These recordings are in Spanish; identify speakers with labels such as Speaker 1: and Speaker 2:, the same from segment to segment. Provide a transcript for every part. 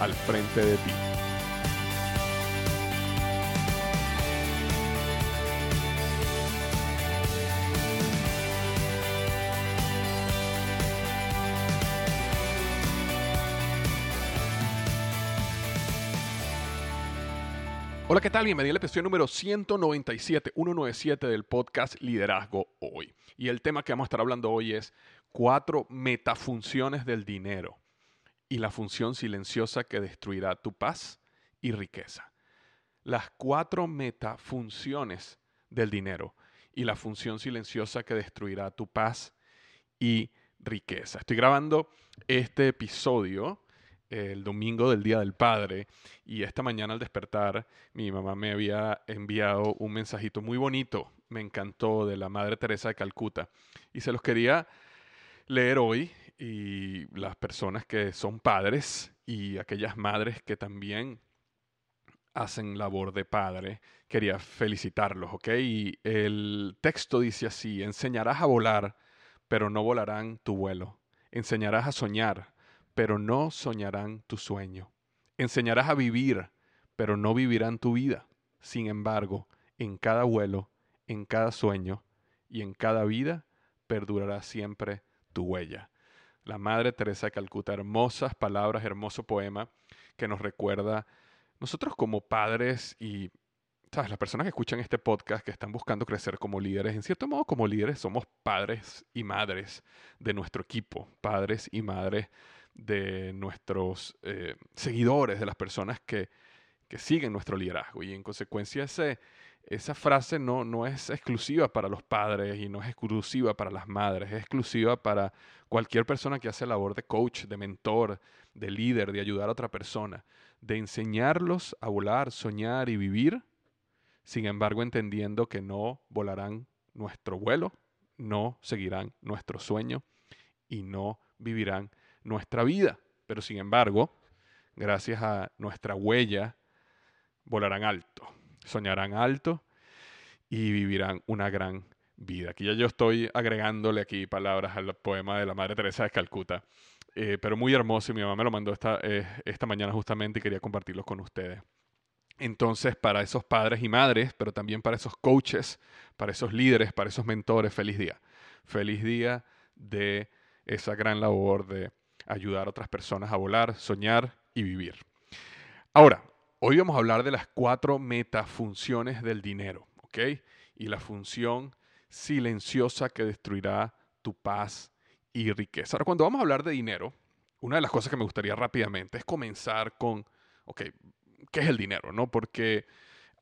Speaker 1: al frente de ti. Hola, ¿qué tal? Bienvenido al episodio número 197, 197 del podcast Liderazgo Hoy. Y el tema que vamos a estar hablando hoy es cuatro metafunciones del dinero y la función silenciosa que destruirá tu paz y riqueza. Las cuatro metafunciones del dinero y la función silenciosa que destruirá tu paz y riqueza. Estoy grabando este episodio el domingo del Día del Padre y esta mañana al despertar mi mamá me había enviado un mensajito muy bonito, me encantó, de la Madre Teresa de Calcuta y se los quería leer hoy y las personas que son padres y aquellas madres que también hacen labor de padre, quería felicitarlos, ¿ok? El texto dice así, enseñarás a volar, pero no volarán tu vuelo. Enseñarás a soñar, pero no soñarán tu sueño. Enseñarás a vivir, pero no vivirán tu vida. Sin embargo, en cada vuelo, en cada sueño y en cada vida, perdurará siempre tu huella la Madre Teresa de Calcuta. Hermosas palabras, hermoso poema que nos recuerda nosotros como padres y ¿sabes? las personas que escuchan este podcast que están buscando crecer como líderes, en cierto modo como líderes somos padres y madres de nuestro equipo, padres y madres de nuestros eh, seguidores, de las personas que, que siguen nuestro liderazgo. Y en consecuencia ese esa frase no, no es exclusiva para los padres y no es exclusiva para las madres, es exclusiva para cualquier persona que hace labor de coach, de mentor, de líder, de ayudar a otra persona, de enseñarlos a volar, soñar y vivir, sin embargo entendiendo que no volarán nuestro vuelo, no seguirán nuestro sueño y no vivirán nuestra vida. Pero sin embargo, gracias a nuestra huella, volarán alto soñarán alto y vivirán una gran vida. Aquí ya yo estoy agregándole aquí palabras al poema de la Madre Teresa de Calcuta, eh, pero muy hermoso y mi mamá me lo mandó esta, eh, esta mañana justamente y quería compartirlo con ustedes. Entonces, para esos padres y madres, pero también para esos coaches, para esos líderes, para esos mentores, feliz día. Feliz día de esa gran labor de ayudar a otras personas a volar, soñar y vivir. Ahora, Hoy vamos a hablar de las cuatro metafunciones del dinero, ¿ok? Y la función silenciosa que destruirá tu paz y riqueza. Ahora, cuando vamos a hablar de dinero, una de las cosas que me gustaría rápidamente es comenzar con, ok, ¿qué es el dinero? ¿No? Porque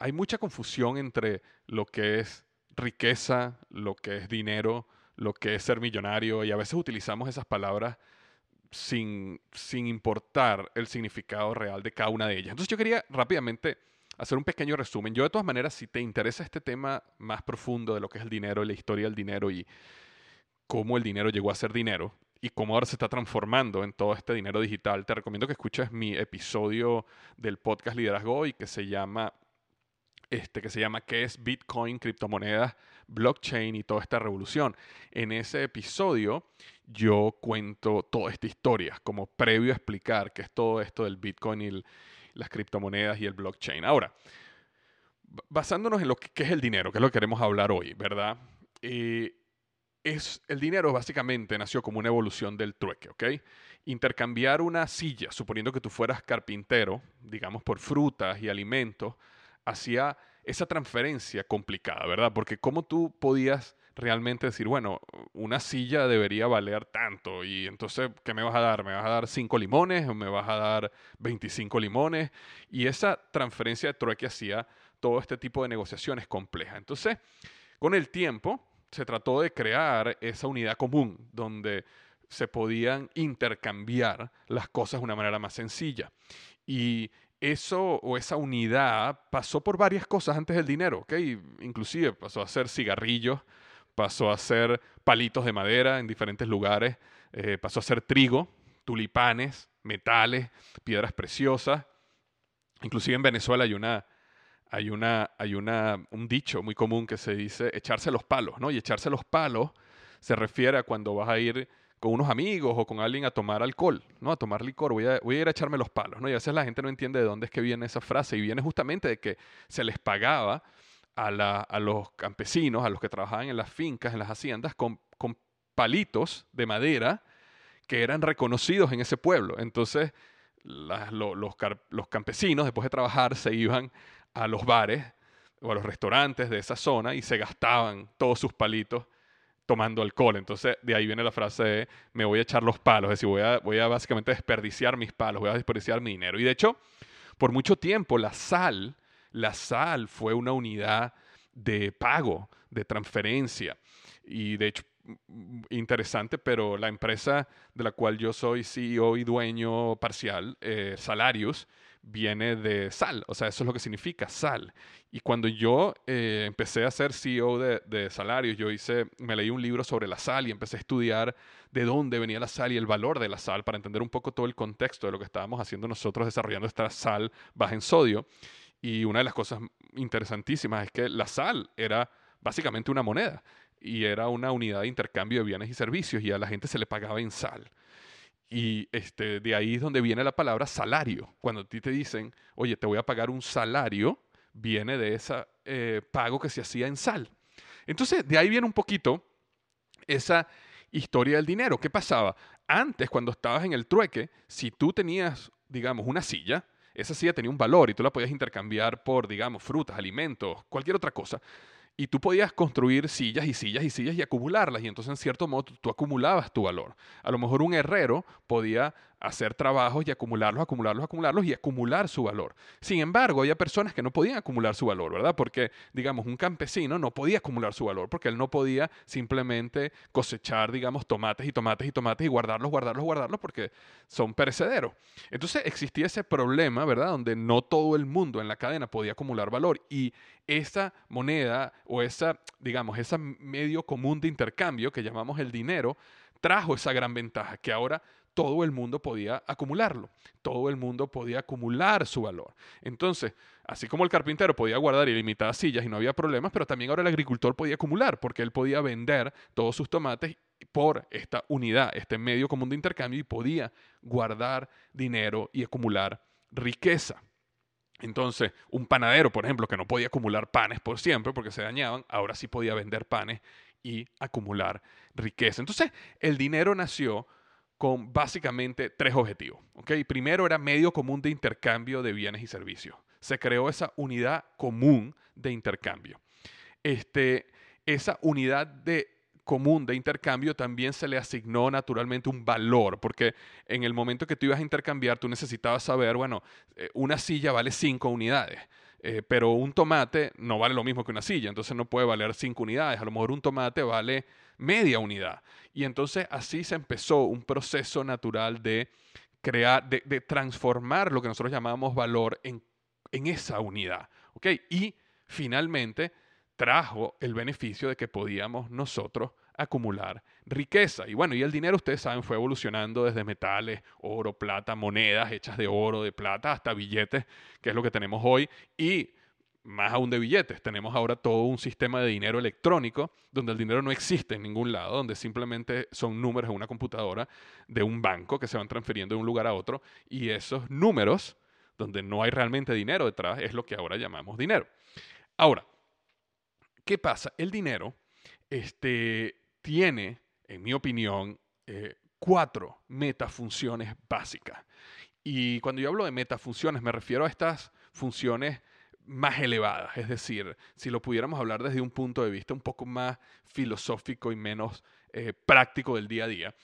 Speaker 1: hay mucha confusión entre lo que es riqueza, lo que es dinero, lo que es ser millonario, y a veces utilizamos esas palabras sin, sin importar el significado real de cada una de ellas. Entonces yo quería rápidamente hacer un pequeño resumen. Yo de todas maneras, si te interesa este tema más profundo de lo que es el dinero y la historia del dinero y cómo el dinero llegó a ser dinero y cómo ahora se está transformando en todo este dinero digital, te recomiendo que escuches mi episodio del podcast Liderazgo Hoy que se llama este, que se llama ¿Qué es Bitcoin, criptomonedas, blockchain y toda esta revolución? En ese episodio yo cuento toda esta historia como previo a explicar qué es todo esto del Bitcoin y las criptomonedas y el blockchain. Ahora, basándonos en lo que, es el dinero, que es lo que queremos hablar hoy, ¿verdad? Eh, es, el dinero básicamente nació como una evolución del trueque, ¿ok? Intercambiar una silla, suponiendo que tú fueras carpintero, digamos por frutas y alimentos, hacía esa transferencia complicada, ¿verdad? Porque cómo tú podías realmente decir, bueno, una silla debería valer tanto y entonces, ¿qué me vas a dar? ¿Me vas a dar 5 limones o me vas a dar 25 limones? Y esa transferencia de trueque hacía todo este tipo de negociaciones complejas. Entonces, con el tiempo, se trató de crear esa unidad común donde se podían intercambiar las cosas de una manera más sencilla. Y eso o esa unidad pasó por varias cosas antes del dinero. Inclusive pasó a ser cigarrillos, pasó a ser palitos de madera en diferentes lugares, eh, pasó a ser trigo, tulipanes, metales, piedras preciosas. Inclusive en Venezuela hay una, hay una, hay una, un dicho muy común que se dice echarse los palos, ¿no? Y echarse los palos se refiere a cuando vas a ir con unos amigos o con alguien a tomar alcohol, ¿no? A tomar licor, voy a, voy a ir a echarme los palos, ¿no? Y a veces la gente no entiende de dónde es que viene esa frase y viene justamente de que se les pagaba a, la, a los campesinos, a los que trabajaban en las fincas, en las haciendas, con, con palitos de madera que eran reconocidos en ese pueblo. Entonces, los, los, campesinos, después de trabajar, se iban a los bares o a los restaurantes de esa zona y se gastaban todos sus palitos tomando alcohol. Entonces, de ahí viene la frase de me voy a echar los palos, es decir, voy a, voy a básicamente desperdiciar mis palos, voy a desperdiciar mi dinero. Y de hecho, por mucho tiempo la sal, la sal fue una unidad de pago, de transferencia. Y de hecho, interesante, pero la empresa de la cual yo soy CEO y dueño parcial, eh, Salarius, viene de sal, o sea, eso es lo que significa sal. Y cuando yo eh, empecé a ser CEO de, Salarios, yo hice, me leí un libro sobre la sal y empecé a estudiar de dónde venía la sal y el valor de la sal para entender un poco todo el contexto de lo que estábamos haciendo nosotros desarrollando esta sal baja en sodio. Y una de las cosas interesantísimas es que la sal era básicamente una moneda y era una unidad de intercambio de bienes y servicios y a la gente se le pagaba en sal. Y este, de ahí es donde viene la palabra salario. Cuando a ti te dicen, oye, te voy a pagar un salario, viene de ese eh, pago que se hacía en sal. Entonces, de ahí viene un poquito esa historia del dinero. ¿Qué pasaba? Antes, cuando estabas en el trueque, si tú tenías, digamos, una silla, esa silla tenía un valor y tú la podías intercambiar por, digamos, frutas, alimentos, cualquier otra cosa. Y tú podías construir sillas y sillas y sillas y acumularlas. Y entonces, en cierto modo, tú, acumulabas tu valor. A lo mejor un herrero podía hacer trabajos y acumularlos, acumularlos, acumularlos y acumular su valor. Sin embargo, había personas que no podían acumular su valor, ¿verdad? Porque, digamos, un campesino no podía acumular su valor porque él no podía simplemente cosechar, digamos, tomates y tomates y tomates y guardarlos, guardarlos, guardarlos porque son perecederos. Entonces existía ese problema, ¿verdad? Donde no todo el mundo en la cadena podía acumular valor y esa moneda o esa, digamos, ese medio común de intercambio que llamamos el dinero, trajo esa gran ventaja, que ahora todo el mundo podía acumularlo, todo el mundo podía acumular su valor. Entonces, así como el carpintero podía guardar ilimitadas sillas y no había problemas, pero también ahora el agricultor podía acumular, porque él podía vender todos sus tomates por esta unidad, este medio común de intercambio, y podía guardar dinero y acumular riqueza. Entonces, un panadero, por ejemplo, que no podía acumular panes por siempre porque se dañaban, ahora sí podía vender panes y acumular riqueza. Entonces, el dinero nació con básicamente tres objetivos. ¿okay? Primero era medio común de intercambio de bienes y servicios. Se creó esa unidad común de intercambio. Este, esa unidad de común de intercambio también se le asignó naturalmente un valor, porque en el momento que tú ibas a intercambiar, tú necesitabas saber, bueno, eh, una silla vale cinco unidades. Eh, pero un tomate no vale lo mismo que una silla, entonces no puede valer cinco unidades. A lo mejor un tomate vale media unidad. Y entonces así se empezó un proceso natural de crear, de, transformar lo que nosotros llamamos valor en, en esa unidad. Y finalmente trajo el beneficio de que podíamos nosotros acumular riqueza. Y bueno, y el dinero, ustedes saben, fue evolucionando desde metales, oro, plata, monedas hechas de oro, de plata, hasta billetes, que es lo que tenemos hoy. Y más aún de billetes, tenemos ahora todo un sistema de dinero electrónico donde el dinero no existe en ningún lado, donde simplemente son números en una computadora de un banco que se van transfiriendo de un lugar a otro y esos números, donde no hay realmente dinero detrás, es lo que ahora llamamos dinero. Ahora, ¿qué pasa? El dinero este, tiene en mi opinión, eh, cuatro metafunciones básicas. Y cuando yo hablo de metafunciones, me refiero a estas funciones más elevadas, es decir, si lo pudiéramos hablar desde un punto de vista un poco más filosófico y menos eh, práctico del día a día.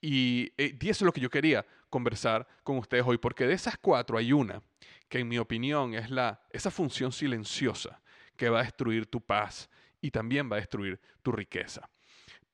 Speaker 1: Y, eh, y, eso es lo que yo quería conversar con ustedes hoy, porque de esas cuatro hay una que en mi opinión es la, esa función silenciosa que va a destruir tu paz y también va a destruir tu riqueza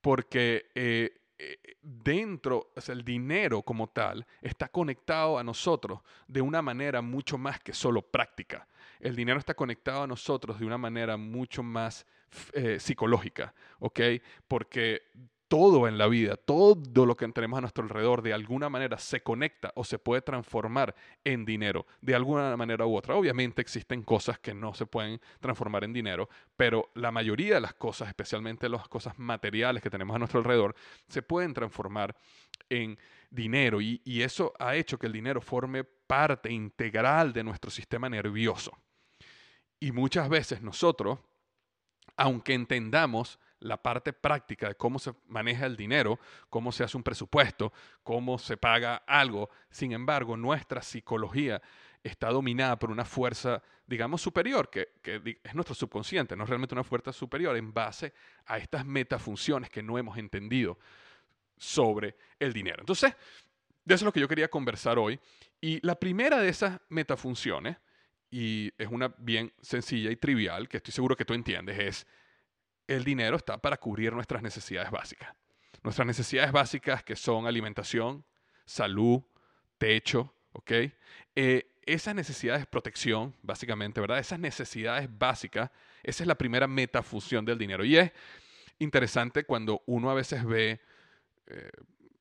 Speaker 1: porque eh, eh, dentro, o sea, el dinero como tal está conectado a nosotros de una manera mucho más que solo práctica. El dinero está conectado a nosotros de una manera mucho más eh, psicológica, ¿ok? Porque todo en la vida, todo lo que tenemos a nuestro alrededor, de alguna manera se conecta o se puede transformar en dinero, de alguna manera u otra. Obviamente existen cosas que no se pueden transformar en dinero, pero la mayoría de las cosas, especialmente las cosas materiales que tenemos a nuestro alrededor, se pueden transformar en dinero y, y eso ha hecho que el dinero forme parte integral de nuestro sistema nervioso. Y muchas veces nosotros, aunque entendamos la parte práctica de cómo se maneja el dinero, cómo se hace un presupuesto, cómo se paga algo. Sin embargo, nuestra psicología está dominada por una fuerza, digamos, superior, que, es nuestro subconsciente, no es realmente una fuerza superior en base a estas metafunciones que no hemos entendido sobre el dinero. Entonces, de eso es lo que yo quería conversar hoy. Y la primera de esas metafunciones, y es una bien sencilla y trivial, que estoy seguro que tú entiendes, es el dinero está para cubrir nuestras necesidades básicas. Nuestras necesidades básicas que son alimentación, salud, techo, ¿ok? Eh, esas necesidades de protección, básicamente, ¿verdad? Esas necesidades básicas, esa es la primera metafusión del dinero. Y es interesante cuando uno a veces ve eh,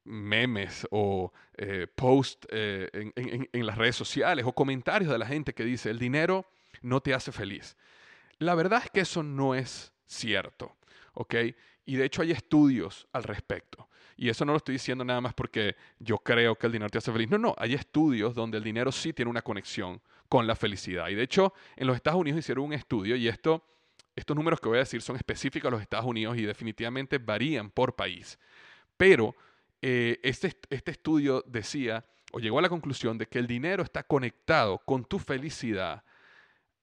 Speaker 1: memes o eh, posts en, en las redes sociales o comentarios de la gente que dice, el dinero no te hace feliz. La verdad es que eso no es cierto. ¿Ok? Y de hecho hay estudios al respecto. Y eso no lo estoy diciendo nada más porque yo creo que el dinero te hace feliz. No, no, hay estudios donde el dinero sí tiene una conexión con la felicidad. Y de hecho, en los Estados Unidos hicieron un estudio y esto, estos números que voy a decir son específicos a los Estados Unidos y definitivamente varían por país. Pero eh, este, este estudio decía o llegó a la conclusión de que el dinero está conectado con tu felicidad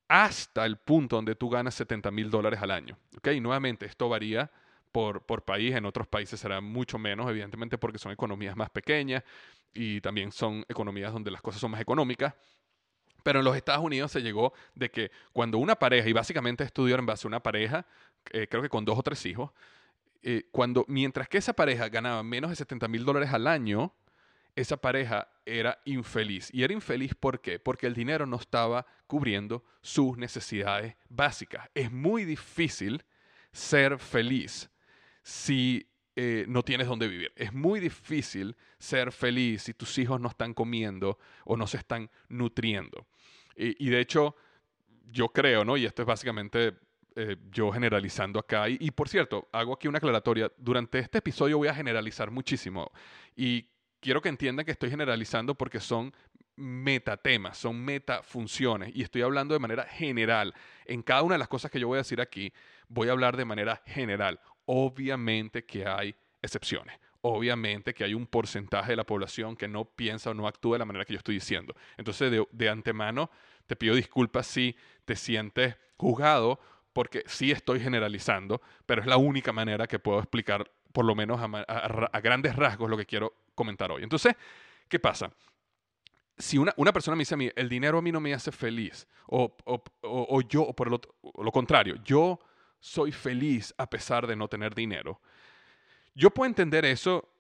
Speaker 1: hasta el punto donde tú ganas 70 mil dólares al año. Y nuevamente, esto varía por, por, país, en otros países será mucho menos, evidentemente porque son economías más pequeñas y también son economías donde las cosas son más económicas. Pero en los Estados Unidos se llegó de que cuando una pareja, y básicamente estudiaron en base a una pareja, eh, creo que con dos o tres hijos, eh, cuando, mientras que esa pareja ganaba menos de 70 mil dólares al año, esa pareja era infeliz. ¿Y era infeliz por qué? Porque el dinero no estaba cubriendo sus necesidades básicas. Es muy difícil ser feliz si eh, no tienes dónde vivir. Es muy difícil ser feliz si tus hijos no están comiendo o no se están nutriendo. Y, de hecho, yo creo, ¿no? Y esto es básicamente eh, yo generalizando acá. Y, y, por cierto, hago aquí una aclaratoria. Durante este episodio voy a generalizar muchísimo. Y quiero que entiendan que estoy generalizando porque son metatemas, son metafunciones y estoy hablando de manera general. En cada una de las cosas que yo voy a decir aquí, voy a hablar de manera general. Obviamente que hay excepciones. Obviamente que hay un porcentaje de la población que no piensa o no actúa de la manera que yo estoy diciendo. Entonces, de, de antemano, te pido disculpas si te sientes juzgado porque sí estoy generalizando, pero es la única manera que puedo explicar, por lo menos a, grandes rasgos, lo que quiero comentar hoy. Entonces, ¿qué pasa? Si una, persona me dice a el dinero a mí no me hace feliz, o, o, o, yo, por lo contrario, yo soy feliz a pesar de no tener dinero, yo puedo entender eso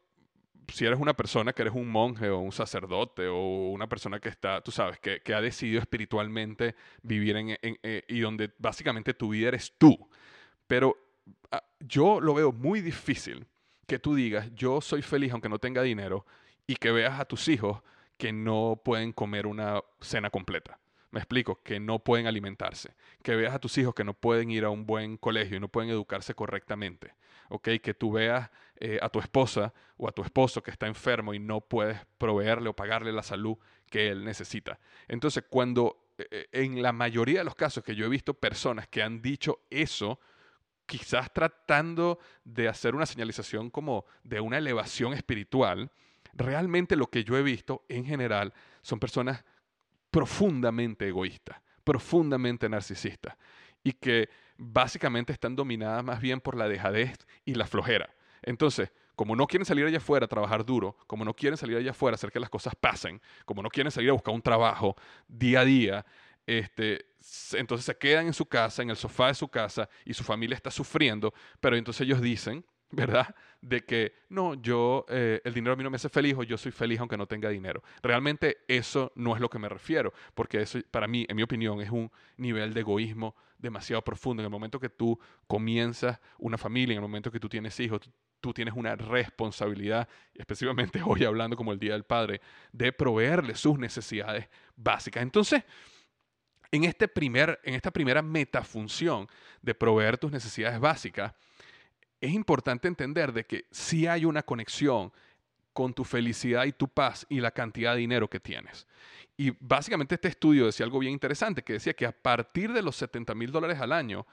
Speaker 1: si eres una persona que eres un monje o un sacerdote o una persona que está, tú sabes, que, ha decidido espiritualmente vivir en, en, eh, y donde básicamente tu vida eres tú. Pero ah, yo lo veo muy difícil que tú digas, yo soy feliz aunque no tenga dinero, y que veas a tus hijos que no pueden comer una cena completa. Me explico, que no pueden alimentarse. Que veas a tus hijos que no pueden ir a un buen colegio y no pueden educarse correctamente. ¿Ok? Que tú veas eh, a tu esposa o a tu esposo que está enfermo y no puedes proveerle o pagarle la salud que él necesita. Entonces, cuando eh, eh, en la mayoría de los casos que yo he visto personas que han dicho eso, quizás tratando de hacer una señalización como de una elevación espiritual, realmente lo que yo he visto en general son personas profundamente egoístas, profundamente narcisistas y que básicamente están dominadas más bien por la dejadez y la flojera. Entonces, como no quieren salir allá afuera a trabajar duro, como no quieren salir allá afuera a hacer que las cosas pasen, como no quieren salir a buscar un trabajo día a día, este, entonces se quedan en su casa, en el sofá de su casa, y su familia está sufriendo, pero entonces ellos dicen, ¿verdad? De que no, yo, eh, el dinero a mí no me hace feliz o yo soy feliz aunque no tenga dinero. Realmente eso no es lo que me refiero, porque eso para mí, en mi opinión, es un nivel de egoísmo demasiado profundo. En el momento que tú comienzas una familia, en el momento que tú tienes hijos, tú, tienes una responsabilidad, específicamente hoy hablando como el Día del Padre, de proveerle sus necesidades básicas. Entonces, en, este primer, en esta primera metafunción de proveer tus necesidades básicas, es importante entender de que sí hay una conexión con tu felicidad y tu paz y la cantidad de dinero que tienes. Y básicamente este estudio decía algo bien interesante, que decía que a partir de los 70 mil dólares al año,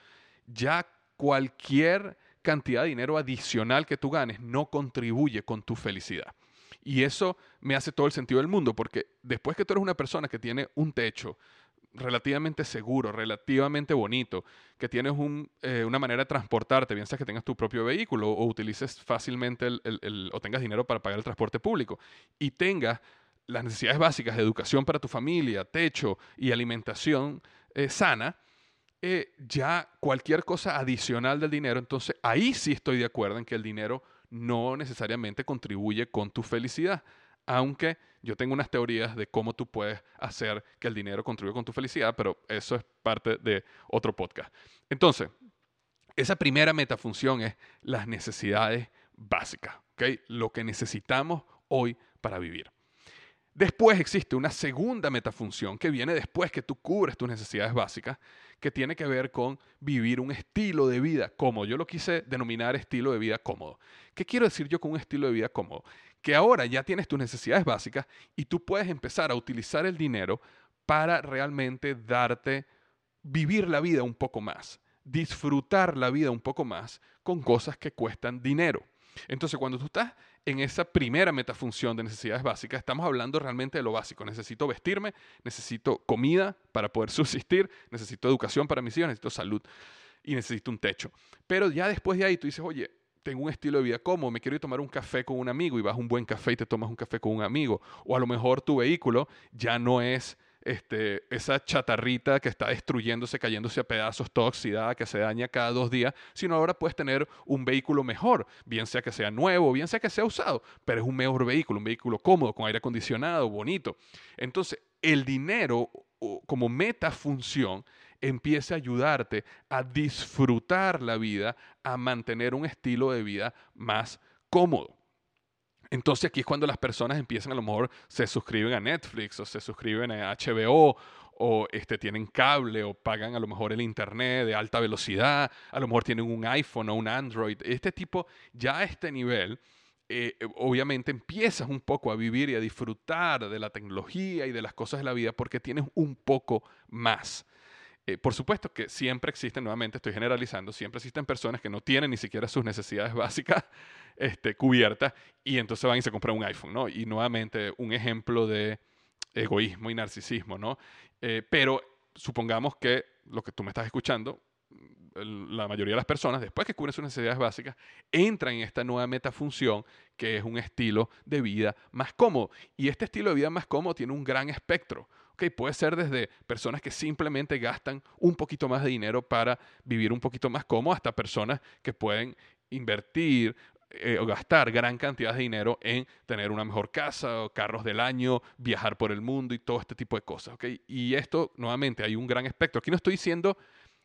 Speaker 1: ya cualquier cantidad de dinero adicional que tú ganes no contribuye con tu felicidad. Y eso me hace todo el sentido del mundo, porque después que tú eres una persona que tiene un techo, relativamente seguro, relativamente bonito, que tienes eh, una manera de transportarte, bien que tengas tu propio vehículo o utilices fácilmente el, o tengas dinero para pagar el transporte público y tengas las necesidades básicas de educación para tu familia, techo y alimentación eh, sana, eh, ya cualquier cosa adicional del dinero, entonces ahí sí estoy de acuerdo en que el dinero no necesariamente contribuye con tu felicidad aunque yo tengo unas teorías de cómo tú puedes hacer que el dinero contribuya con tu felicidad, pero eso es parte de otro podcast. Entonces, esa primera metafunción es las necesidades básicas, lo que necesitamos hoy para vivir. Después existe una segunda metafunción que viene después que tú cubres tus necesidades básicas, que tiene que ver con vivir un estilo de vida cómodo. Yo lo quise denominar estilo de vida cómodo. ¿Qué quiero decir yo con un estilo de vida cómodo? Que ahora ya tienes tus necesidades básicas y tú puedes empezar a utilizar el dinero para realmente darte, vivir la vida un poco más, disfrutar la vida un poco más con cosas que cuestan dinero. Entonces, cuando tú estás en esa primera metafunción de necesidades básicas, estamos hablando realmente de lo básico. Necesito vestirme, necesito comida para poder subsistir, necesito educación para mis hijos, necesito salud y necesito un techo. Pero ya después de ahí tú dices, oye, tengo un estilo de vida cómodo, me quiero ir a tomar un café con un amigo y vas a un buen café y te tomas un café con un amigo. O a lo mejor tu vehículo ya no es este, esa chatarrita que está destruyéndose, cayéndose a pedazos, toda oxidada, que se daña cada dos días, sino ahora puedes tener un vehículo mejor, bien sea que sea nuevo, bien sea que sea usado, pero es un mejor vehículo, un vehículo cómodo, con aire acondicionado, bonito. Entonces, el dinero como metafunción empieza a ayudarte a disfrutar la vida, a mantener un estilo de vida más cómodo. Entonces aquí es cuando las personas empiezan, a lo mejor se suscriben a Netflix o se suscriben a HBO o este, tienen cable o pagan a lo mejor el internet de alta velocidad, a lo mejor tienen un iPhone o un Android. Este tipo, ya a este nivel, eh, obviamente empiezas un poco a vivir y a disfrutar de la tecnología y de las cosas de la vida porque tienes un poco más. Eh, por supuesto que siempre existen, nuevamente estoy generalizando, siempre existen personas que no tienen ni siquiera sus necesidades básicas este, cubiertas y entonces van y se compran un iPhone, ¿no? Y nuevamente un ejemplo de egoísmo y narcisismo, ¿no? Eh, pero supongamos que lo que tú me estás escuchando, la mayoría de las personas, después que cubren sus necesidades básicas, entran en esta nueva metafunción que es un estilo de vida más cómodo. Y este estilo de vida más cómodo tiene un gran espectro puede ser desde personas que simplemente gastan un poquito más de dinero para vivir un poquito más cómodo, hasta personas que pueden invertir eh, o gastar gran cantidad de dinero en tener una mejor casa, o carros del año, viajar por el mundo y todo este tipo de cosas. Y esto, nuevamente, hay un gran espectro. Aquí no estoy diciendo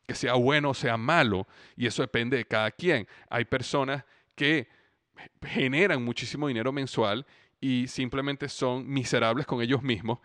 Speaker 1: que sea bueno o sea malo, y eso depende de cada quien. Hay personas que generan muchísimo dinero mensual y simplemente son miserables con ellos mismos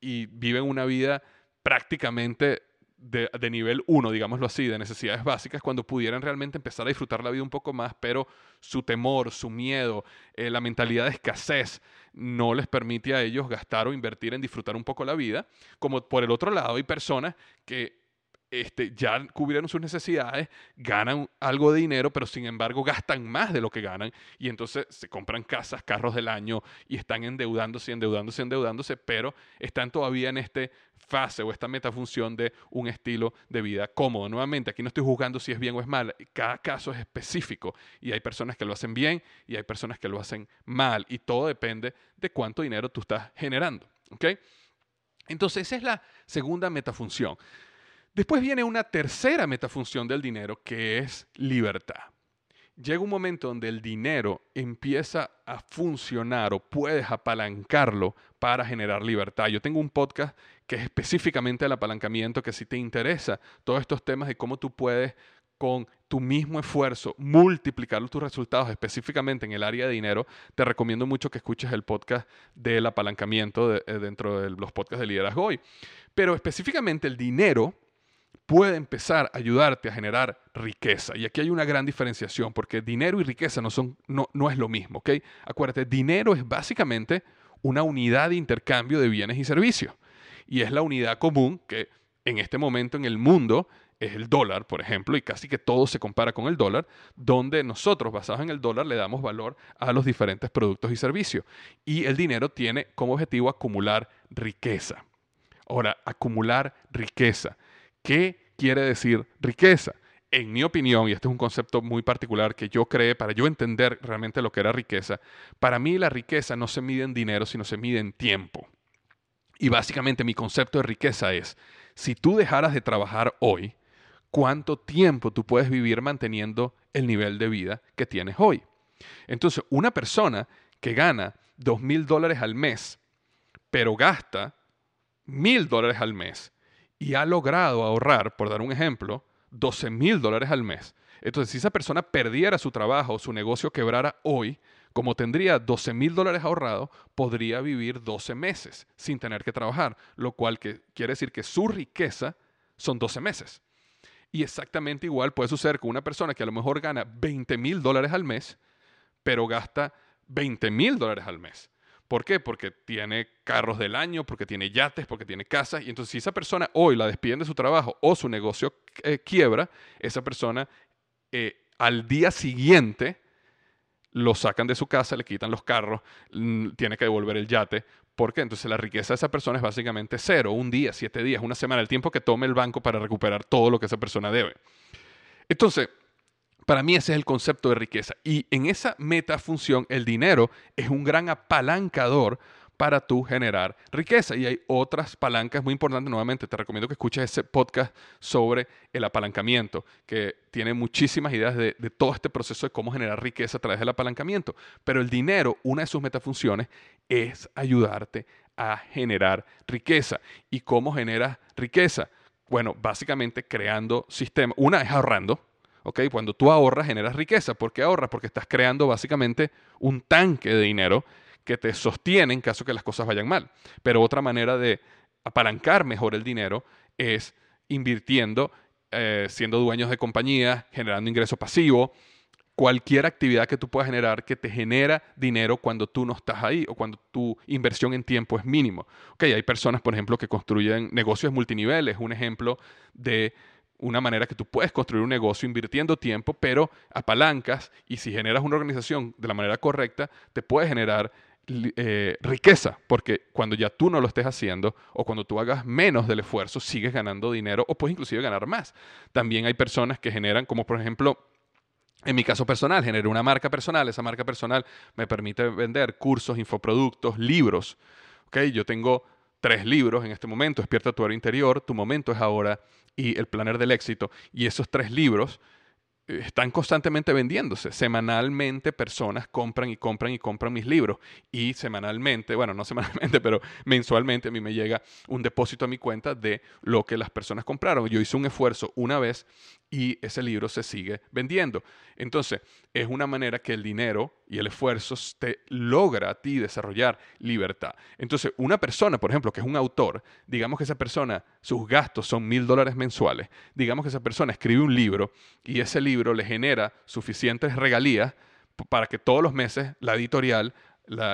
Speaker 1: y viven una vida prácticamente de, nivel 1, digámoslo así, de necesidades básicas, cuando pudieran realmente empezar a disfrutar la vida un poco más, pero su temor, su miedo, eh, la mentalidad de escasez no les permite a ellos gastar o invertir en disfrutar un poco la vida. Como por el otro lado hay personas que este, ya cubrieron sus necesidades, ganan algo de dinero, pero sin embargo gastan más de lo que ganan y entonces se compran casas, carros del año y están endeudándose, endeudándose, endeudándose, pero están todavía en esta fase o esta metafunción de un estilo de vida cómodo. Nuevamente, aquí no estoy juzgando si es bien o es mal, cada caso es específico y hay personas que lo hacen bien y hay personas que lo hacen mal y todo depende de cuánto dinero tú estás generando. Entonces, esa es la segunda metafunción. Después viene una tercera metafunción del dinero que es libertad. Llega un momento donde el dinero empieza a funcionar o puedes apalancarlo para generar libertad. Yo tengo un podcast que es específicamente el apalancamiento, que si te interesa todos estos temas de cómo tú puedes con tu mismo esfuerzo multiplicar tus resultados específicamente en el área de dinero, te recomiendo mucho que escuches el podcast del apalancamiento eh, dentro de los podcasts de liderazgo hoy. Pero específicamente el dinero puede empezar a ayudarte a generar riqueza. Y aquí hay una gran diferenciación, porque dinero y riqueza no, son, no, no es lo mismo, ¿ok? Acuérdate, dinero es básicamente una unidad de intercambio de bienes y servicios. Y es la unidad común que en este momento en el mundo es el dólar, por ejemplo, y casi que todo se compara con el dólar, donde nosotros, basados en el dólar, le damos valor a los diferentes productos y servicios. Y el dinero tiene como objetivo acumular riqueza. Ahora, acumular riqueza. ¿Qué quiere decir riqueza? En mi opinión, y este es un concepto muy particular que yo creé para yo entender realmente lo que era riqueza, para mí la riqueza no se mide en dinero, sino se mide en tiempo. Y básicamente mi concepto de riqueza es, si tú dejaras de trabajar hoy, ¿cuánto tiempo tú puedes vivir manteniendo el nivel de vida que tienes hoy? Entonces, una persona que gana dos mil dólares al mes, pero gasta mil dólares al mes, y ha logrado ahorrar, por dar un ejemplo, 12 mil dólares al mes. Entonces, si esa persona perdiera su trabajo o su negocio quebrara hoy, como tendría 12 mil dólares ahorrados, podría vivir 12 meses sin tener que trabajar, lo cual quiere decir que su riqueza son 12 meses. Y exactamente igual puede suceder con una persona que a lo mejor gana 20 mil dólares al mes, pero gasta 20 mil dólares al mes. ¿Por qué? Porque tiene carros del año, porque tiene yates, porque tiene casas. Y entonces si esa persona hoy la despiden de su trabajo o su negocio eh, quiebra, esa persona eh, al día siguiente lo sacan de su casa, le quitan los carros, mm, tiene que devolver el yate. ¿Por qué? Entonces la riqueza de esa persona es básicamente cero, un día, siete días, una semana, el tiempo que tome el banco para recuperar todo lo que esa persona debe. Entonces, para mí ese es el concepto de riqueza. Y en esa metafunción, el dinero es un gran apalancador para tú generar riqueza. Y hay otras palancas muy importantes. Nuevamente, te recomiendo que escuches ese podcast sobre el apalancamiento, que tiene muchísimas ideas de, todo este proceso de cómo generar riqueza a través del apalancamiento. Pero el dinero, una de sus metafunciones, es ayudarte a generar riqueza. ¿Y cómo generas riqueza? Bueno, básicamente creando sistemas. Una es ahorrando, cuando tú ahorras, generas riqueza. ¿Por qué ahorras? Porque estás creando básicamente un tanque de dinero que te sostiene en caso que las cosas vayan mal. Pero otra manera de apalancar mejor el dinero es invirtiendo, eh, siendo dueños de compañías, generando ingreso pasivo, cualquier actividad que tú puedas generar que te genera dinero cuando tú no estás ahí o cuando tu inversión en tiempo es mínimo. Hay personas, por ejemplo, que construyen negocios multiniveles. Un ejemplo de una manera que tú puedes construir un negocio invirtiendo tiempo, pero apalancas y si generas una organización de la manera correcta, te puede generar eh, riqueza, porque cuando ya tú no lo estés haciendo o cuando tú hagas menos del esfuerzo, sigues ganando dinero o puedes inclusive ganar más. También hay personas que generan, como por ejemplo, en mi caso personal, generé una marca personal. Esa marca personal me permite vender cursos, infoproductos, libros. ¿Okay? Yo tengo tres libros en este momento, Despierta tu hora interior, Tu momento es ahora y El planer del éxito. Y esos tres libros están constantemente vendiéndose. Semanalmente personas compran y compran y compran mis libros. Y semanalmente, bueno, no semanalmente, pero mensualmente a mí me llega un depósito a mi cuenta de lo que las personas compraron. Yo hice un esfuerzo una vez y ese libro se sigue vendiendo. Entonces, es una manera que el dinero y el esfuerzo te logra a ti desarrollar libertad. Entonces, una persona, por ejemplo, que es un autor, digamos que esa persona, sus gastos son mil dólares mensuales, digamos que esa persona escribe un libro y ese libro le genera suficientes regalías para que todos los meses la editorial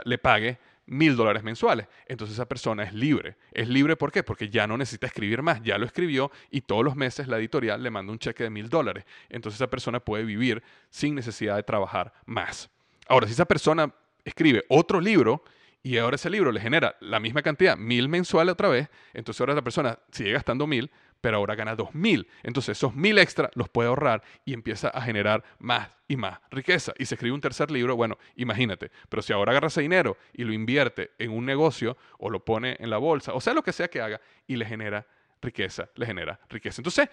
Speaker 1: le pague mil dólares mensuales. Entonces esa persona es libre. ¿Es libre por qué? Porque ya no necesita escribir más, ya lo escribió y todos los meses la editorial le manda un cheque de mil dólares. Entonces esa persona puede vivir sin necesidad de trabajar más. Ahora, si esa persona escribe otro libro y ahora ese libro le genera la misma cantidad, mil mensuales otra vez, entonces ahora la persona sigue gastando mil, pero ahora gana 2.000. Entonces esos 1.000 extra los puede ahorrar y empieza a generar más y más riqueza. Y se escribe un tercer libro, bueno, imagínate, pero si ahora agarra ese dinero y lo invierte en un negocio o lo pone en la bolsa, o sea, lo que sea que haga, y le genera riqueza, le genera riqueza. Entonces,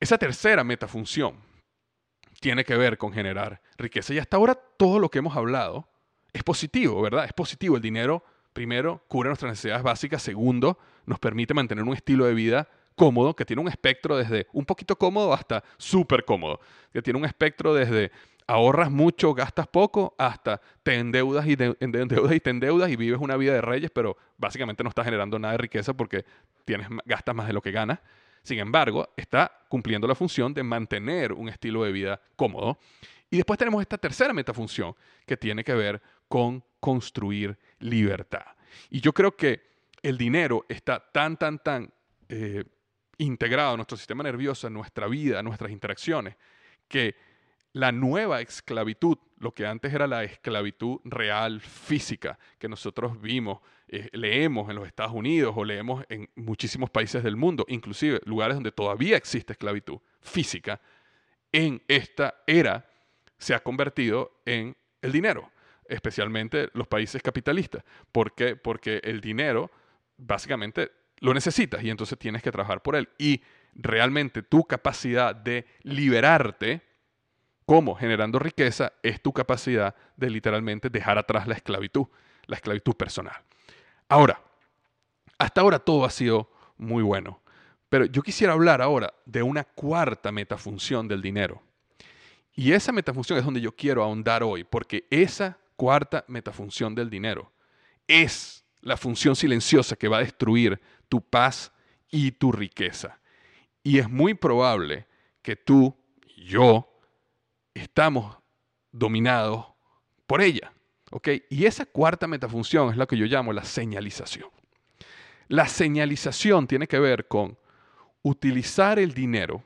Speaker 1: esa tercera metafunción tiene que ver con generar riqueza. Y hasta ahora todo lo que hemos hablado es positivo, ¿verdad? Es positivo. El dinero, primero, cubre nuestras necesidades básicas. Segundo, nos permite mantener un estilo de vida cómodo, que tiene un espectro desde un poquito cómodo hasta súper cómodo, que tiene un espectro desde ahorras mucho, gastas poco, hasta te endeudas y te endeudas y te endeudas y vives una vida de reyes, pero básicamente no estás generando nada de riqueza porque tienes, gastas más de lo que ganas. Sin embargo, está cumpliendo la función de mantener un estilo de vida cómodo. Y después tenemos esta tercera metafunción que tiene que ver con construir libertad. Y yo creo que el dinero está tan, tan, tan eh, integrado a nuestro sistema nervioso, en nuestra vida, nuestras interacciones, que la nueva esclavitud, lo que antes era la esclavitud real, física, que nosotros vimos, eh, leemos en los Estados Unidos o leemos en muchísimos países del mundo, inclusive lugares donde todavía existe esclavitud física, en esta era se ha convertido en el dinero, especialmente los países capitalistas. ¿Por qué? Porque el dinero básicamente lo necesitas y entonces tienes que trabajar por él. Y realmente tu capacidad de liberarte, como generando riqueza, es tu capacidad de literalmente dejar atrás la esclavitud, la esclavitud personal. Ahora, hasta ahora todo ha sido muy bueno, pero yo quisiera hablar ahora de una cuarta metafunción del dinero. Y esa metafunción es donde yo quiero ahondar hoy, porque esa cuarta metafunción del dinero es la función silenciosa que va a destruir tu paz y tu riqueza. Y es muy probable que tú y yo estamos dominados por ella. ¿ok? Y esa cuarta metafunción es la que yo llamo la señalización. La señalización tiene que ver con utilizar el dinero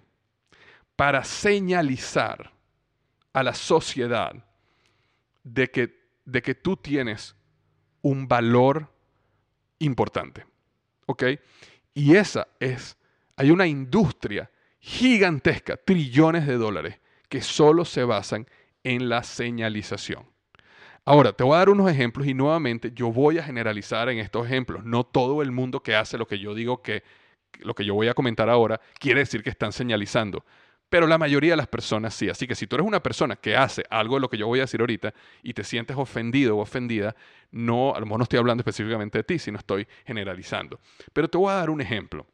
Speaker 1: para señalizar a la sociedad de que, de que tú tienes un valor importante. ¿Ok? Y esa es, hay una industria gigantesca, trillones de dólares, que solo se basan en la señalización. Ahora, te voy a dar unos ejemplos y nuevamente yo voy a generalizar en estos ejemplos. No todo el mundo que hace lo que yo digo que, lo que yo voy a comentar ahora, quiere decir que están señalizando pero la mayoría de las personas sí. Así que si tú eres una persona que hace algo de lo que yo voy a decir ahorita y te sientes ofendido o ofendida, no, a lo mejor no estoy hablando específicamente de ti, sino estoy generalizando. Pero te voy a dar un ejemplo.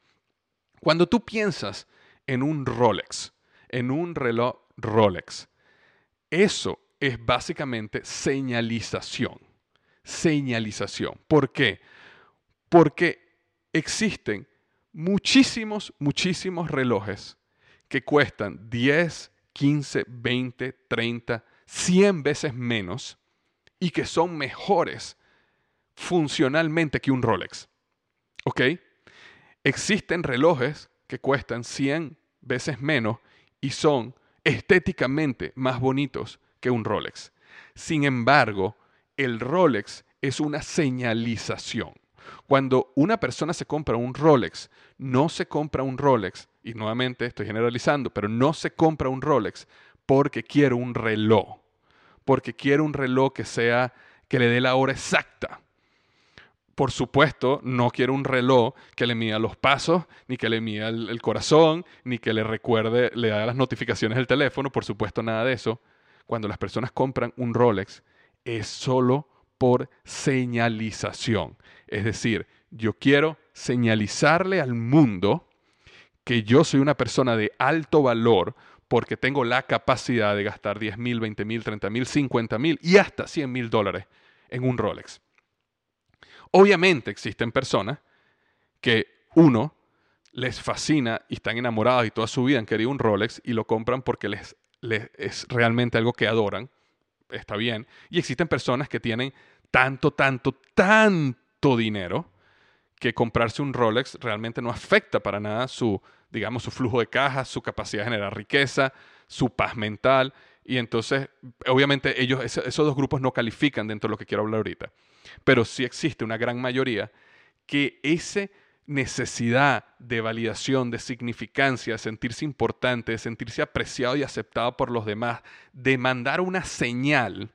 Speaker 1: Cuando tú piensas en un Rolex, en un reloj Rolex, eso es básicamente señalización. Señalización. ¿Por qué? Porque existen muchísimos, muchísimos relojes que cuestan 10, 15, 20, 30, 100 veces menos y que son mejores funcionalmente que un Rolex. ¿Ok? Existen relojes que cuestan 100 veces menos y son estéticamente más bonitos que un Rolex. Sin embargo, el Rolex es una señalización. Cuando una persona se compra un Rolex, no se compra un Rolex, y nuevamente estoy generalizando, pero no se compra un Rolex porque quiere un reloj, porque quiere un reloj que sea, que le dé la hora exacta. por supuesto, no quiero un reloj que le mida los pasos, ni que le mida el, corazón, ni que le recuerde, le haga las notificaciones del teléfono, por supuesto, nada de eso. Cuando las personas compran un Rolex, es solo por señalización. Es decir, yo quiero señalizarle al mundo que yo soy una persona de alto valor porque tengo la capacidad de gastar 10 mil, 20 mil, 30 mil, 50 mil y hasta 100 mil dólares en un Rolex. Obviamente existen personas que uno les fascina y están enamorados y toda su vida han querido un Rolex y lo compran porque les, es realmente algo que adoran. Está bien. Y existen personas que tienen tanto, tanto, tanto dinero que comprarse un Rolex realmente no afecta para nada su, digamos, su flujo de caja, su capacidad de generar riqueza, su paz mental. Y entonces, obviamente, ellos, esos dos grupos no califican dentro de lo que quiero hablar ahorita. Pero sí existe una gran mayoría que esa necesidad de validación, de significancia, de sentirse importante, de sentirse apreciado y aceptado por los demás, de mandar una señal,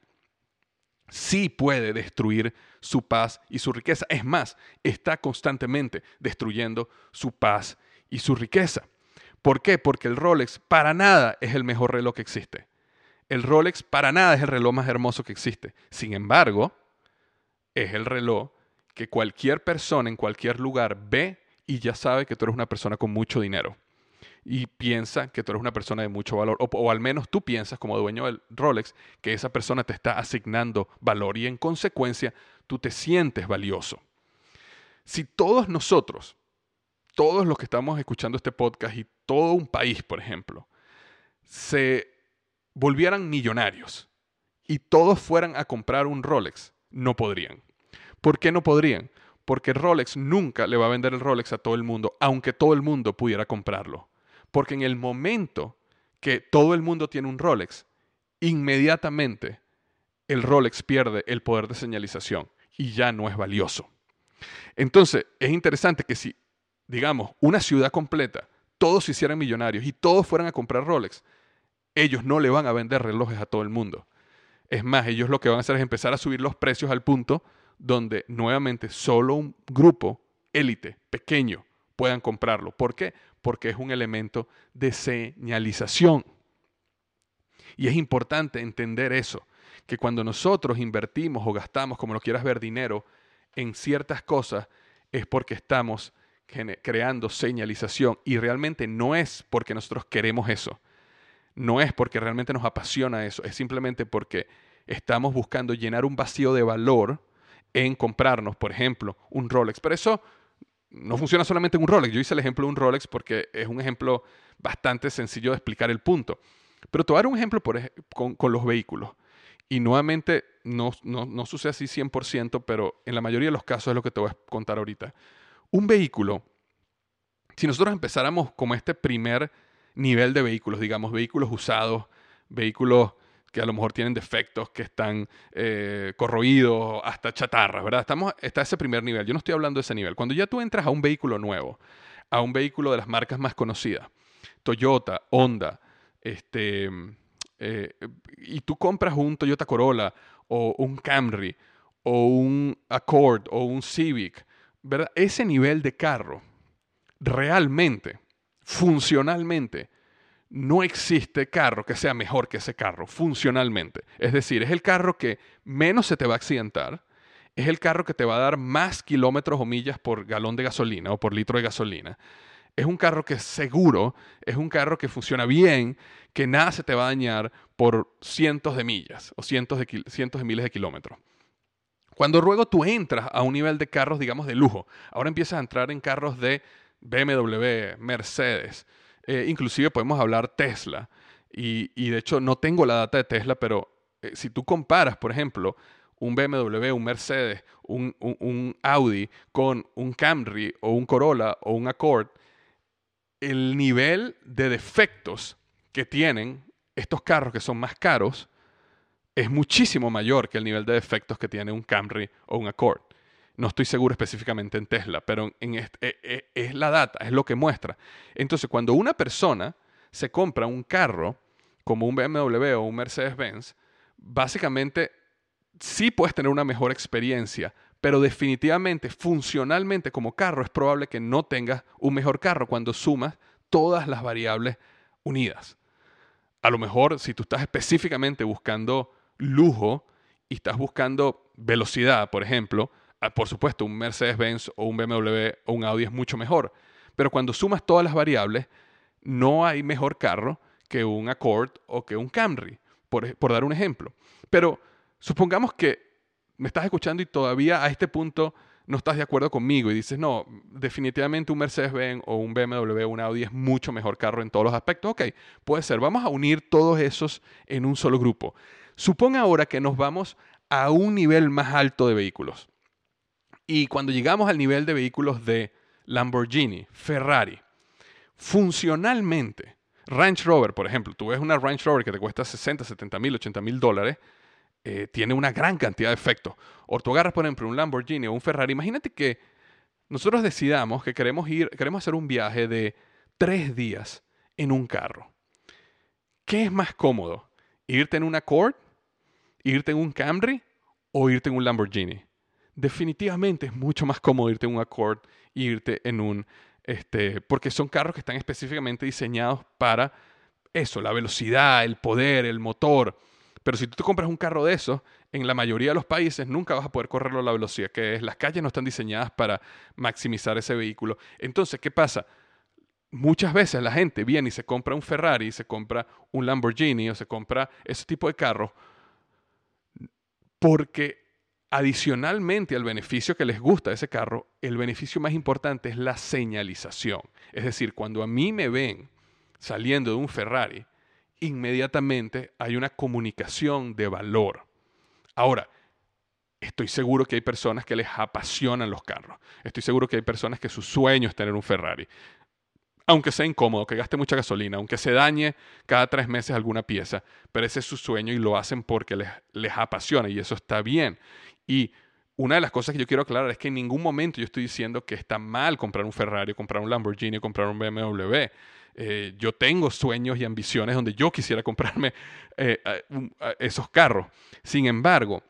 Speaker 1: sí puede destruir su paz y su riqueza. Es más, está constantemente destruyendo su paz y su riqueza. ¿Por qué? Porque el Rolex para nada es el mejor reloj que existe. El Rolex para nada es el reloj más hermoso que existe. Sin embargo, es el reloj que cualquier persona en cualquier lugar ve y ya sabe que tú eres una persona con mucho dinero. Y piensa que tú eres una persona de mucho valor. O, al menos tú piensas como dueño del Rolex que esa persona te está asignando valor y en consecuencia tú te sientes valioso. Si todos nosotros, todos los que estamos escuchando este podcast y todo un país, por ejemplo, se volvieran millonarios y todos fueran a comprar un Rolex, no podrían. ¿Por qué no podrían? Porque Rolex nunca le va a vender el Rolex a todo el mundo, aunque todo el mundo pudiera comprarlo. Porque en el momento que todo el mundo tiene un Rolex, inmediatamente el Rolex pierde el poder de señalización y ya no es valioso. Entonces, es interesante que si, digamos, una ciudad completa, todos se hicieran millonarios y todos fueran a comprar Rolex, ellos no le van a vender relojes a todo el mundo. Es más, ellos lo que van a hacer es empezar a subir los precios al punto donde nuevamente solo un grupo élite pequeño puedan comprarlo. ¿Por qué? Porque es un elemento de señalización. Y es importante entender eso, que cuando nosotros invertimos o gastamos, como lo quieras ver, dinero en ciertas cosas, es porque estamos creando señalización y realmente no es porque nosotros queremos eso no es porque realmente nos apasiona eso, es simplemente porque estamos buscando llenar un vacío de valor en comprarnos, por ejemplo, un Rolex. Pero eso no funciona solamente en un Rolex. Yo hice el ejemplo de un Rolex porque es un ejemplo bastante sencillo de explicar el punto. Pero te voy a dar un ejemplo con, los vehículos. Y nuevamente no, no, no sucede así 100%, pero en la mayoría de los casos es lo que te voy a contar ahorita. Un vehículo, si nosotros empezáramos como este primer nivel de vehículos, digamos, vehículos usados, vehículos que a lo mejor tienen defectos, que están eh, corroídos, hasta chatarras, ¿verdad? Estamos, está ese primer nivel. Yo no estoy hablando de ese nivel. Cuando ya tú entras a un vehículo nuevo, a un vehículo de las marcas más conocidas, Toyota, Honda, este, eh, y tú compras un Toyota Corolla o un Camry o un Accord o un Civic, ¿verdad? Ese nivel de carro realmente funcionalmente, no existe carro que sea mejor que ese carro, funcionalmente. Es decir, es el carro que menos se te va a accidentar, es el carro que te va a dar más kilómetros o millas por galón de gasolina o por litro de gasolina. Es un carro que es seguro, es un carro que funciona bien, que nada se te va a dañar por cientos de millas o cientos de, cientos de miles de kilómetros. Cuando luego tú entras a un nivel de carros, digamos, de lujo, ahora empiezas a entrar en carros de BMW, Mercedes, eh, inclusive podemos hablar Tesla. Y, de hecho no tengo la data de Tesla, pero eh, si tú comparas, por ejemplo, un BMW, un Mercedes, un, un, Audi con un Camry o un Corolla o un Accord, el nivel de defectos que tienen estos carros que son más caros es muchísimo mayor que el nivel de defectos que tiene un Camry o un Accord. No estoy seguro específicamente en Tesla, pero en e, e, es la data, es lo que muestra. Entonces, cuando una persona se compra un carro como un BMW o un Mercedes-Benz, básicamente sí puedes tener una mejor experiencia, pero definitivamente, funcionalmente como carro, es probable que no tengas un mejor carro cuando sumas todas las variables unidas. A lo mejor, si tú estás específicamente buscando lujo y estás buscando velocidad, por ejemplo, ah, por supuesto, un Mercedes-Benz o un BMW o un Audi es mucho mejor. Pero cuando sumas todas las variables, no hay mejor carro que un Accord o que un Camry, por, por dar un ejemplo. Pero supongamos que me estás escuchando y todavía a este punto no estás de acuerdo conmigo y dices, no, definitivamente un Mercedes-Benz o un BMW o un Audi es mucho mejor carro en todos los aspectos. Ok, puede ser. Vamos a unir todos esos en un solo grupo. Suponga ahora que nos vamos a un nivel más alto de vehículos. Y cuando llegamos al nivel de vehículos de Lamborghini, Ferrari, funcionalmente, Range Rover, por ejemplo, tú ves una Range Rover que te cuesta 60, 70 mil, 80 mil dólares, eh, tiene una gran cantidad de efectos. O tú agarras, por ejemplo, un Lamborghini o un Ferrari. Imagínate que nosotros decidamos que queremos ir, queremos hacer un viaje de tres días en un carro. ¿Qué es más cómodo? ¿Irte en un Accord? ¿Irte en un Camry? ¿O irte en un Lamborghini? Definitivamente es mucho más cómodo irte en un Accord e irte en un... Este, porque son carros que están específicamente diseñados para eso, la velocidad, el poder, el motor. Pero si tú te compras un carro de esos, en la mayoría de los países nunca vas a poder correrlo a la velocidad que es. Las calles no están diseñadas para maximizar ese vehículo. Entonces, ¿qué pasa? Muchas veces la gente viene y se compra un Ferrari, se compra un Lamborghini o se compra ese tipo de carros porque adicionalmente al beneficio que les gusta ese carro, el beneficio más importante es la señalización. Es decir, cuando a mí me ven saliendo de un Ferrari, inmediatamente hay una comunicación de valor. Ahora, estoy seguro que hay personas que les apasionan los carros. Estoy seguro que hay personas que su sueño es tener un Ferrari. Aunque sea incómodo, que gaste mucha gasolina, aunque se dañe cada tres meses alguna pieza, pero ese es su sueño y lo hacen porque les, les apasiona y eso está bien. Y una de las cosas que yo quiero aclarar es que en ningún momento yo estoy diciendo que está mal comprar un Ferrari, comprar un Lamborghini, comprar un BMW. Eh, yo tengo sueños y ambiciones donde yo quisiera comprarme eh, esos carros. Sin embargo,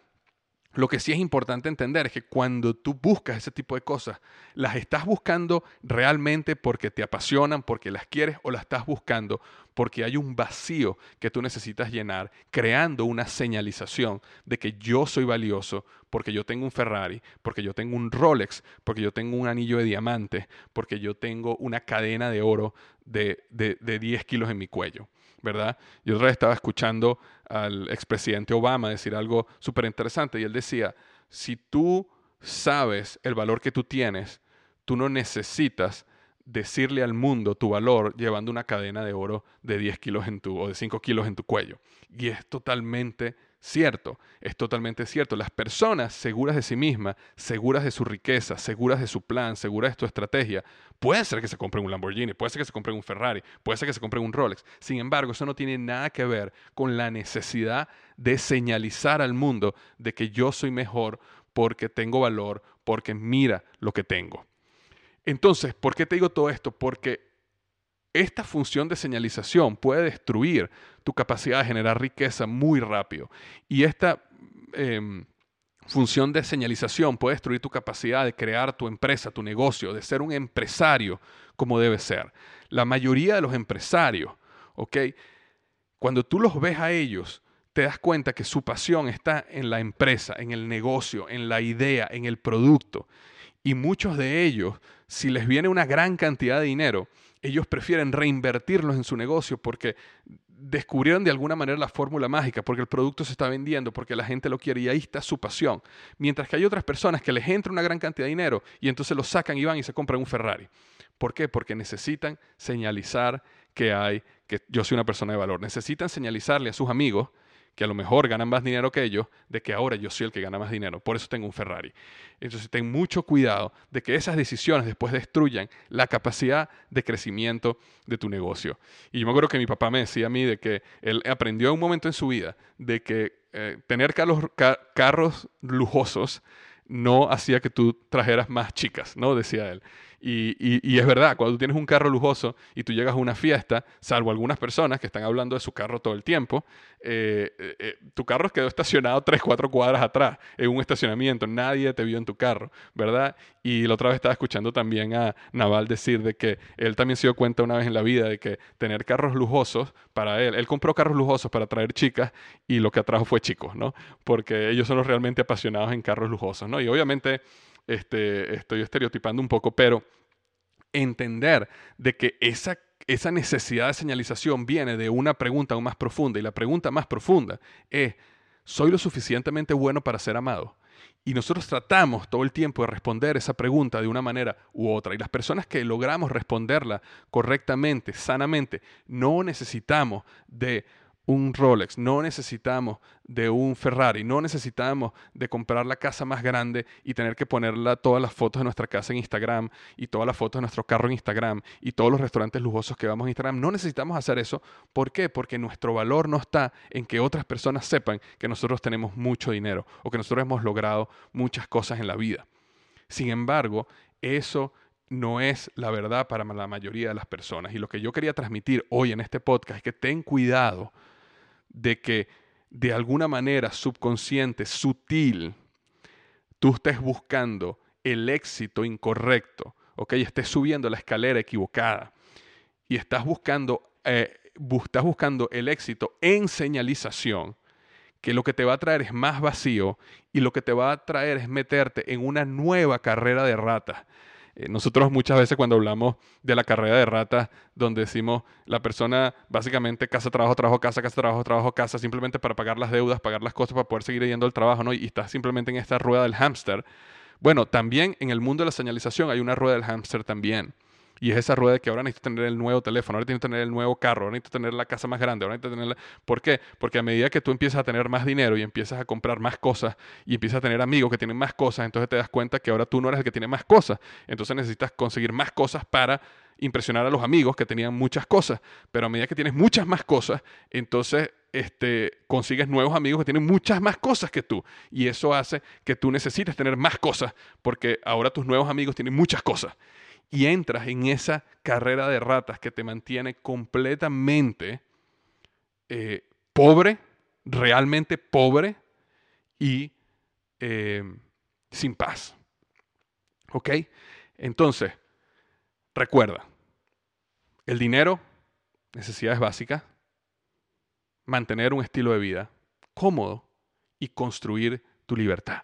Speaker 1: lo que sí es importante entender es que cuando tú buscas ese tipo de cosas, las estás buscando realmente porque te apasionan, porque las quieres o las estás buscando porque hay un vacío que tú necesitas llenar, creando una señalización de que yo soy valioso porque yo tengo un Ferrari, porque yo tengo un Rolex, porque yo tengo un anillo de diamante, porque yo tengo una cadena de oro de, de, 10 kilos en mi cuello. ¿Verdad? Yo otra vez estaba escuchando al expresidente Obama decir algo súper interesante y él decía, si tú sabes el valor que tú tienes, tú no necesitas decirle al mundo tu valor llevando una cadena de oro de 10 kilos en tu, o de 5 kilos en tu cuello. Y es totalmente cierto, es totalmente cierto. Las personas seguras de sí mismas, seguras de su riqueza, seguras de su plan, seguras de su estrategia, puede ser que se compren un Lamborghini, puede ser que se compren un Ferrari, puede ser que se compren un Rolex. Sin embargo, eso no tiene nada que ver con la necesidad de señalizar al mundo de que yo soy mejor porque tengo valor, porque mira lo que tengo. Entonces, ¿por qué te digo todo esto? Porque esta función de señalización puede destruir tu capacidad de generar riqueza muy rápido. Y esta em, función de señalización puede destruir tu capacidad de crear tu empresa, tu negocio, de ser un empresario como debe ser. La mayoría de los empresarios, ¿ok? Cuando tú los ves a ellos, te das cuenta que su pasión está en la empresa, en el negocio, en la idea, en el producto. Y muchos de ellos, si les viene una gran cantidad de dinero, ellos prefieren reinvertirlos en su negocio porque descubrieron de alguna manera la fórmula mágica, porque el producto se está vendiendo, porque la gente lo quiere y ahí está su pasión. Mientras que hay otras personas que les entra una gran cantidad de dinero y entonces lo sacan y van y se compran un Ferrari. ¿Por qué? Porque necesitan señalizar que hay, que yo soy una persona de valor. Necesitan señalizarle a sus amigos que a lo mejor ganan más dinero que ellos, de que ahora yo soy el que gana más dinero. Por eso tengo un Ferrari. Entonces ten mucho cuidado de que esas decisiones después destruyan la capacidad de crecimiento de tu negocio. Y yo me acuerdo que mi papá me decía a mí de que él aprendió en un momento en su vida de que eh, tener carros, carros lujosos no hacía que tú trajeras más chicas, ¿no? Decía él. Y, es verdad, cuando tú tienes un carro lujoso y tú llegas a una fiesta, salvo algunas personas que están hablando de su carro todo el tiempo, eh, eh, eh, tu carro quedó estacionado tres, cuatro cuadras atrás, en un estacionamiento, nadie te vio en tu carro, ¿verdad? Y la otra vez estaba escuchando también a Naval decir de que él también se dio cuenta una vez en la vida de que tener carros lujosos para él, él compró carros lujosos para traer chicas y lo que atrajo fue chicos, ¿no? Porque ellos son los realmente apasionados en carros lujosos, ¿no? Y obviamente este, estoy estereotipando un poco, pero entender de que esa, esa necesidad de señalización viene de una pregunta aún más profunda y la pregunta más profunda es, ¿soy lo suficientemente bueno para ser amado? Y nosotros tratamos todo el tiempo de responder esa pregunta de una manera u otra. Y las personas que logramos responderla correctamente, sanamente, no necesitamos de un Rolex, no necesitamos de un Ferrari, no necesitamos de comprar la casa más grande y tener que ponerla todas las fotos de nuestra casa en Instagram y todas las fotos de nuestro carro en Instagram y todos los restaurantes lujosos que vamos a Instagram. No necesitamos hacer eso. ¿Por qué? Porque nuestro valor no está en que otras personas sepan que nosotros tenemos mucho dinero o que nosotros hemos logrado muchas cosas en la vida. Sin embargo, eso no es la verdad para la mayoría de las personas. Y lo que yo quería transmitir hoy en este podcast es que ten cuidado de que de alguna manera subconsciente, sutil, tú estés buscando el éxito incorrecto, ¿ok? Estés subiendo la escalera equivocada y estás buscando, eh, estás buscando el éxito en señalización, que lo que te va a traer es más vacío y lo que te va a traer es meterte en una nueva carrera de ratas eh, nosotros muchas veces cuando hablamos de la carrera de rata, donde decimos la persona básicamente casa, trabajo, trabajo, casa, casa, trabajo, trabajo, casa, simplemente para pagar las deudas, pagar las cosas para poder seguir yendo al trabajo, ¿no? Y estás simplemente en esta rueda del hámster. Bueno, también en el mundo de la señalización hay una rueda del hámster también. Y es esa rueda de que ahora necesito tener el nuevo teléfono, ahora necesito tener el nuevo carro, ahora necesito tener la casa más grande, ahora necesito tener... ¿Por qué? Porque a medida que tú empiezas a tener más dinero y empiezas a comprar más cosas y empiezas a tener amigos que tienen más cosas, entonces te das cuenta que ahora tú no eres el que tiene más cosas. Entonces necesitas conseguir más cosas para impresionar a los amigos que tenían muchas cosas. Pero a medida que tienes muchas más cosas, entonces este, consigues nuevos amigos que tienen muchas más cosas que tú. Y eso hace que tú necesites tener más cosas, porque ahora tus nuevos amigos tienen muchas cosas y entras en esa carrera de ratas que te mantiene completamente eh, pobre, realmente pobre y eh, sin paz. ¿Ok? Entonces, recuerda, el dinero, necesidades básicas, mantener un estilo de vida cómodo y construir tu libertad.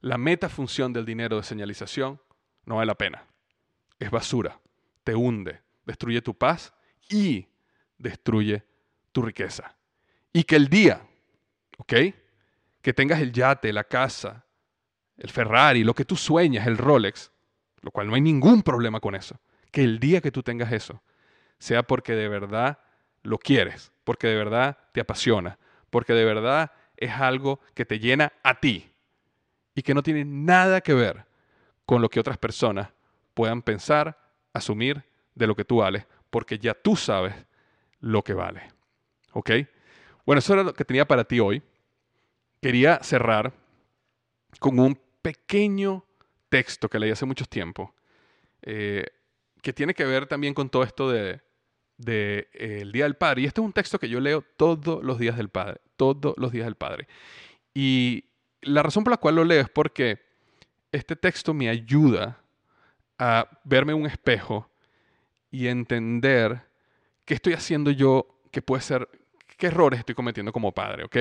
Speaker 1: La meta función del dinero de señalización no vale la pena es basura, te hunde, destruye tu paz y destruye tu riqueza. Y que el día, ¿ok? Que tengas el yate, la casa, el Ferrari, lo que tú sueñas, el Rolex, lo cual no hay ningún problema con eso. Que el día que tú tengas eso sea porque de verdad lo quieres, porque de verdad te apasiona, porque de verdad es algo que te llena a ti y que no tiene nada que ver con lo que otras personas puedan pensar, asumir de lo que tú vales, porque ya tú sabes lo que vale. ¿Ok? Bueno, eso era lo que tenía para ti hoy. Quería cerrar con un pequeño texto que leí hace mucho tiempo, eh, que tiene que ver también con todo esto de, de eh, Día del Padre. Y este es un texto que yo leo todos los días del Padre, todos los días del Padre. Y la razón por la cual lo leo es porque este texto me ayuda a verme un espejo y entender qué estoy haciendo yo, qué puede ser, qué errores estoy cometiendo como padre, ¿ok?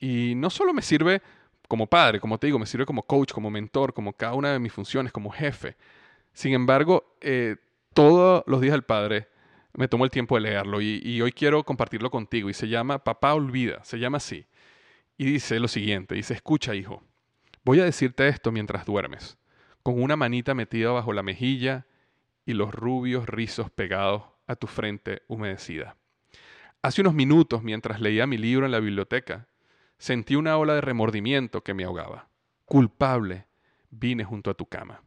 Speaker 1: Y no solo me sirve como padre, como te digo, me sirve como coach, como mentor, como cada una de mis funciones, como jefe. Sin embargo, eh, todos los días del padre me tomo el tiempo de leerlo y, y hoy quiero compartirlo contigo y se llama Papá Olvida, se llama así. Y dice lo siguiente, dice, escucha hijo, voy a decirte esto mientras duermes con una manita metida bajo la mejilla y los rubios rizos pegados a tu frente humedecida. Hace unos minutos, mientras leía mi libro en la biblioteca, sentí una ola de remordimiento que me ahogaba. Culpable, vine junto a tu cama.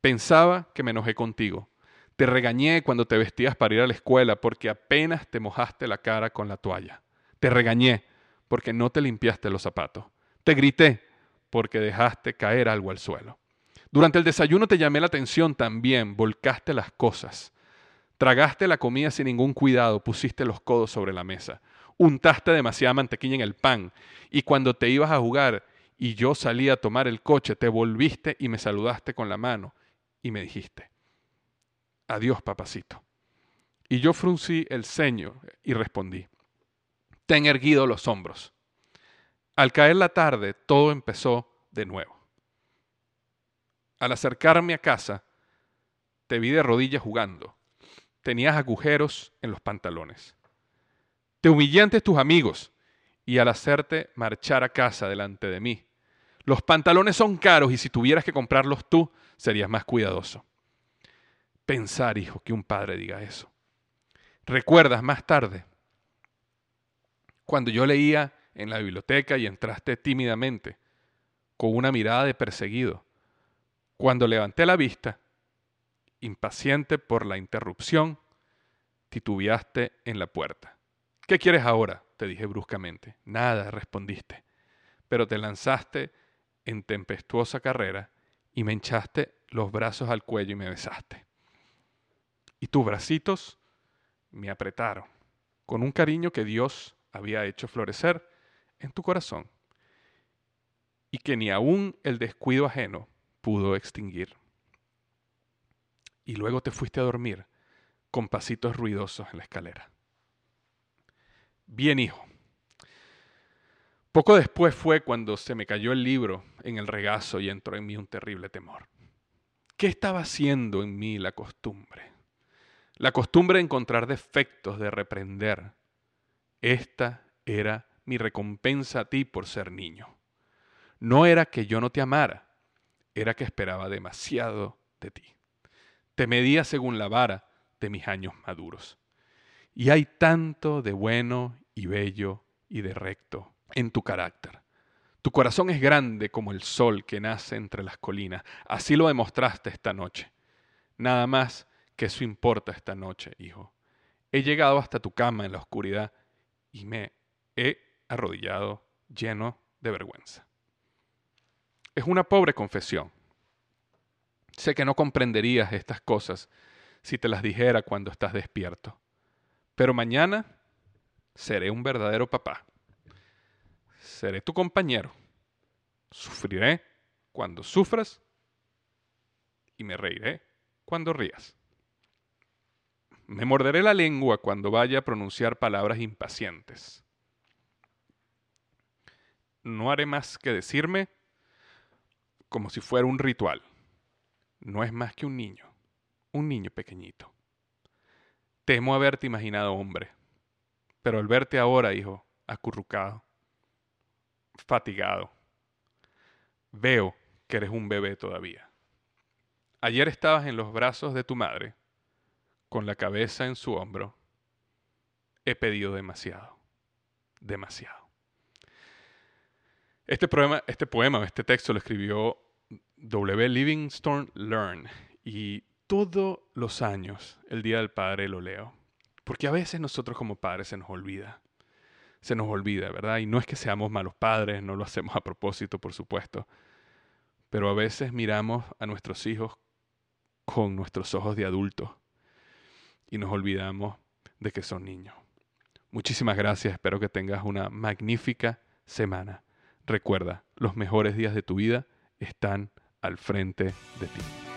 Speaker 1: Pensaba que me enojé contigo. Te regañé cuando te vestías para ir a la escuela porque apenas te mojaste la cara con la toalla. Te regañé porque no te limpiaste los zapatos. Te grité porque dejaste caer algo al suelo. Durante el desayuno te llamé la atención también, volcaste las cosas. Tragaste la comida sin ningún cuidado, pusiste los codos sobre la mesa, untaste demasiada mantequilla en el pan y cuando te ibas a jugar y yo salí a tomar el coche, te volviste y me saludaste con la mano y me dijiste, adiós papacito. Y yo fruncí el ceño y respondí, ten erguido los hombros. Al caer la tarde, todo empezó de nuevo. Al acercarme a casa, te vi de rodillas jugando tenías agujeros en los pantalones. Te humillé ante tus amigos y al hacerte marchar a casa delante de mí. Los pantalones son caros y si tuvieras que comprarlos tú, serías más cuidadoso. Pensar, hijo, que un padre diga eso. ¿Recuerdas más tarde? Cuando yo leía en la biblioteca y entraste tímidamente, con una mirada de perseguido. Cuando levanté la vista impaciente por la interrupción, titubeaste en la puerta. ¿Qué quieres ahora? te dije bruscamente. Nada, respondiste. Pero te lanzaste en tempestuosa carrera y me hinchaste los brazos al cuello y me besaste. Y tus bracitos me apretaron con un cariño que Dios había hecho florecer en tu corazón y que ni aún el descuido ajeno pudo extinguir y luego te fuiste a dormir con pasitos ruidosos en la escalera. Bien, hijo. Poco después fue cuando se me cayó el libro en el regazo y entró en mí un terrible temor. ¿Qué estaba haciendo en mí la costumbre? La costumbre de encontrar defectos, de reprender. Esta era mi recompensa a ti por ser niño. No era que yo no te amara, era que esperaba demasiado de ti. Te medía según la vara de mis años maduros. Y hay tanto de bueno y bello y de recto en tu carácter. Tu corazón es grande como el sol que nace entre las colinas. Así lo demostraste esta noche. Nada más que eso importa esta noche, hijo. He llegado hasta tu cama en la oscuridad y me he arrodillado lleno de vergüenza. Es una pobre confesión, Sé que no comprenderías estas cosas si te las dijera cuando estás despierto. Pero mañana seré un verdadero papá. Seré tu compañero. Sufriré cuando sufras y me reiré cuando rías. Me morderé la lengua cuando vaya a pronunciar palabras impacientes. No haré más que decirme como si fuera un ritual no es más que un niño, un niño pequeñito. Temo haberte imaginado hombre, pero al verte ahora, hijo, acurrucado, fatigado, veo que eres un bebé todavía. Ayer estabas en los brazos de tu madre, con la cabeza en su hombro. He pedido demasiado, demasiado. Este poema, este poema, este texto lo escribió W. Livingstone Learn. Y todos los años, el Día del Padre, lo leo. Porque a veces nosotros como padres se nos olvida. Se nos olvida, ¿verdad? Y no es que seamos malos padres, no lo hacemos a propósito, por supuesto. Pero a veces miramos a nuestros hijos con nuestros ojos de adultos y nos olvidamos de que son niños. Muchísimas gracias, espero que tengas una magnífica semana. Recuerda, los mejores días de tu vida están al frente de ti.